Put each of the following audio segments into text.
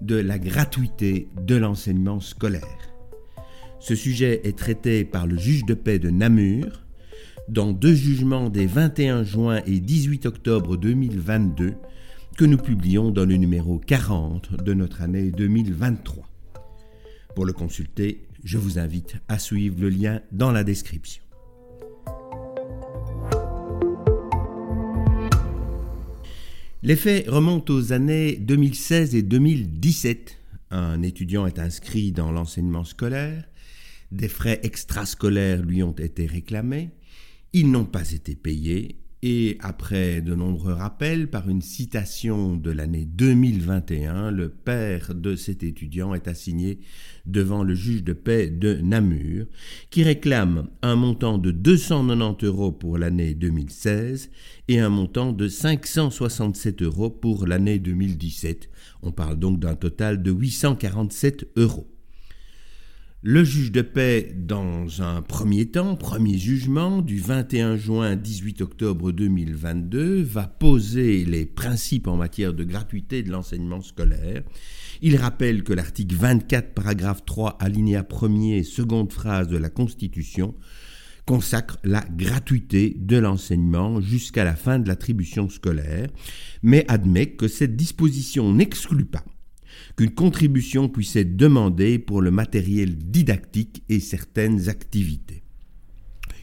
de la gratuité de l'enseignement scolaire. Ce sujet est traité par le juge de paix de Namur dans deux jugements des 21 juin et 18 octobre 2022 que nous publions dans le numéro 40 de notre année 2023. Pour le consulter, je vous invite à suivre le lien dans la description. Les faits remontent aux années 2016 et 2017. Un étudiant est inscrit dans l'enseignement scolaire, des frais extrascolaires lui ont été réclamés, ils n'ont pas été payés et après de nombreux rappels, par une citation de l'année 2021, le père de cet étudiant est assigné devant le juge de paix de Namur, qui réclame un montant de 290 euros pour l'année 2016 et un montant de 567 euros pour l'année 2017. On parle donc d'un total de 847 euros. Le juge de paix, dans un premier temps, premier jugement du 21 juin 18 octobre 2022, va poser les principes en matière de gratuité de l'enseignement scolaire. Il rappelle que l'article 24, paragraphe 3, alinéa 1er, seconde phrase de la Constitution consacre la gratuité de l'enseignement jusqu'à la fin de l'attribution scolaire, mais admet que cette disposition n'exclut pas qu'une contribution puisse être demandée pour le matériel didactique et certaines activités.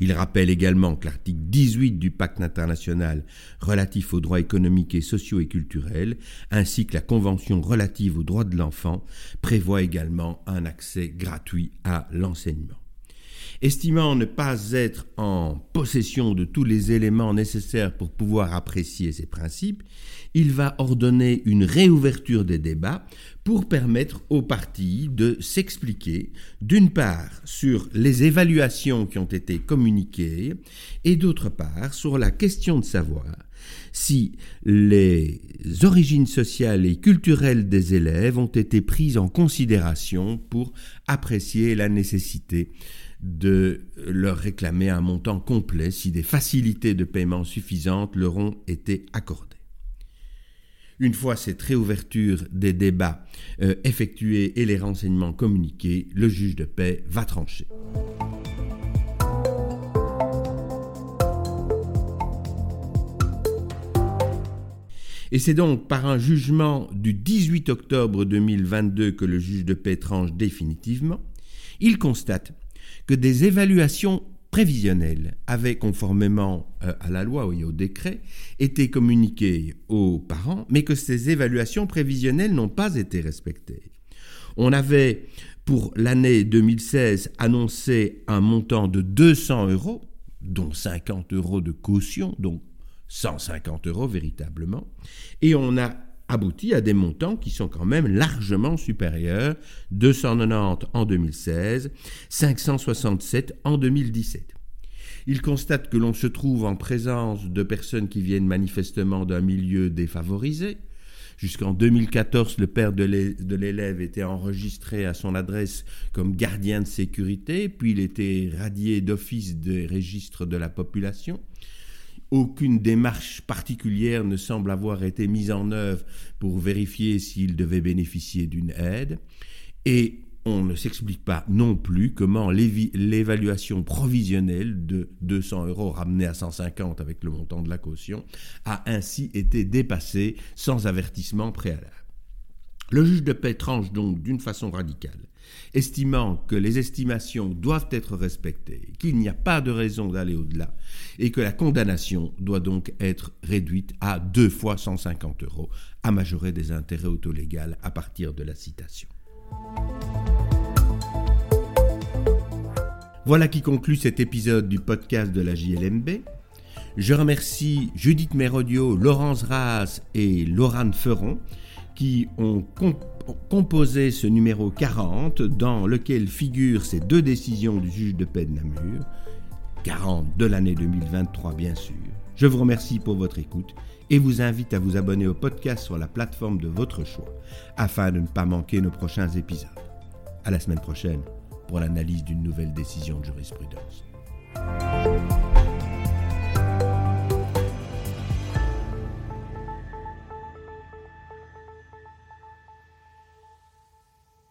Il rappelle également que l'article 18 du pacte international relatif aux droits économiques et sociaux et culturels, ainsi que la Convention relative aux droits de l'enfant, prévoit également un accès gratuit à l'enseignement. Estimant ne pas être en possession de tous les éléments nécessaires pour pouvoir apprécier ces principes, il va ordonner une réouverture des débats pour permettre aux partis de s'expliquer, d'une part, sur les évaluations qui ont été communiquées, et d'autre part, sur la question de savoir si les origines sociales et culturelles des élèves ont été prises en considération pour apprécier la nécessité de leur réclamer un montant complet si des facilités de paiement suffisantes leur ont été accordées. Une fois cette réouverture des débats euh, effectués et les renseignements communiqués, le juge de paix va trancher. Et c'est donc par un jugement du 18 octobre 2022 que le juge de paix tranche définitivement. Il constate que des évaluations prévisionnelles avaient, conformément euh, à la loi et au décret, été communiquées aux parents, mais que ces évaluations prévisionnelles n'ont pas été respectées. On avait, pour l'année 2016, annoncé un montant de 200 euros, dont 50 euros de caution, donc 150 euros véritablement, et on a aboutit à des montants qui sont quand même largement supérieurs, 290 en 2016, 567 en 2017. Il constate que l'on se trouve en présence de personnes qui viennent manifestement d'un milieu défavorisé. Jusqu'en 2014, le père de l'élève était enregistré à son adresse comme gardien de sécurité, puis il était radié d'office des registres de la population. Aucune démarche particulière ne semble avoir été mise en œuvre pour vérifier s'il devait bénéficier d'une aide. Et on ne s'explique pas non plus comment l'évaluation provisionnelle de 200 euros ramenée à 150 avec le montant de la caution a ainsi été dépassée sans avertissement préalable. Le juge de paix tranche donc d'une façon radicale estimant que les estimations doivent être respectées, qu'il n'y a pas de raison d'aller au-delà, et que la condamnation doit donc être réduite à deux fois 150 euros, à majorer des intérêts autolégaux à partir de la citation. Voilà qui conclut cet épisode du podcast de la JLMB. Je remercie Judith Mérodio, Laurence Ras et Laurent Ferron qui ont composé ce numéro 40 dans lequel figurent ces deux décisions du juge de paix de Namur, 40 de l'année 2023 bien sûr. Je vous remercie pour votre écoute et vous invite à vous abonner au podcast sur la plateforme de votre choix afin de ne pas manquer nos prochains épisodes. À la semaine prochaine pour l'analyse d'une nouvelle décision de jurisprudence.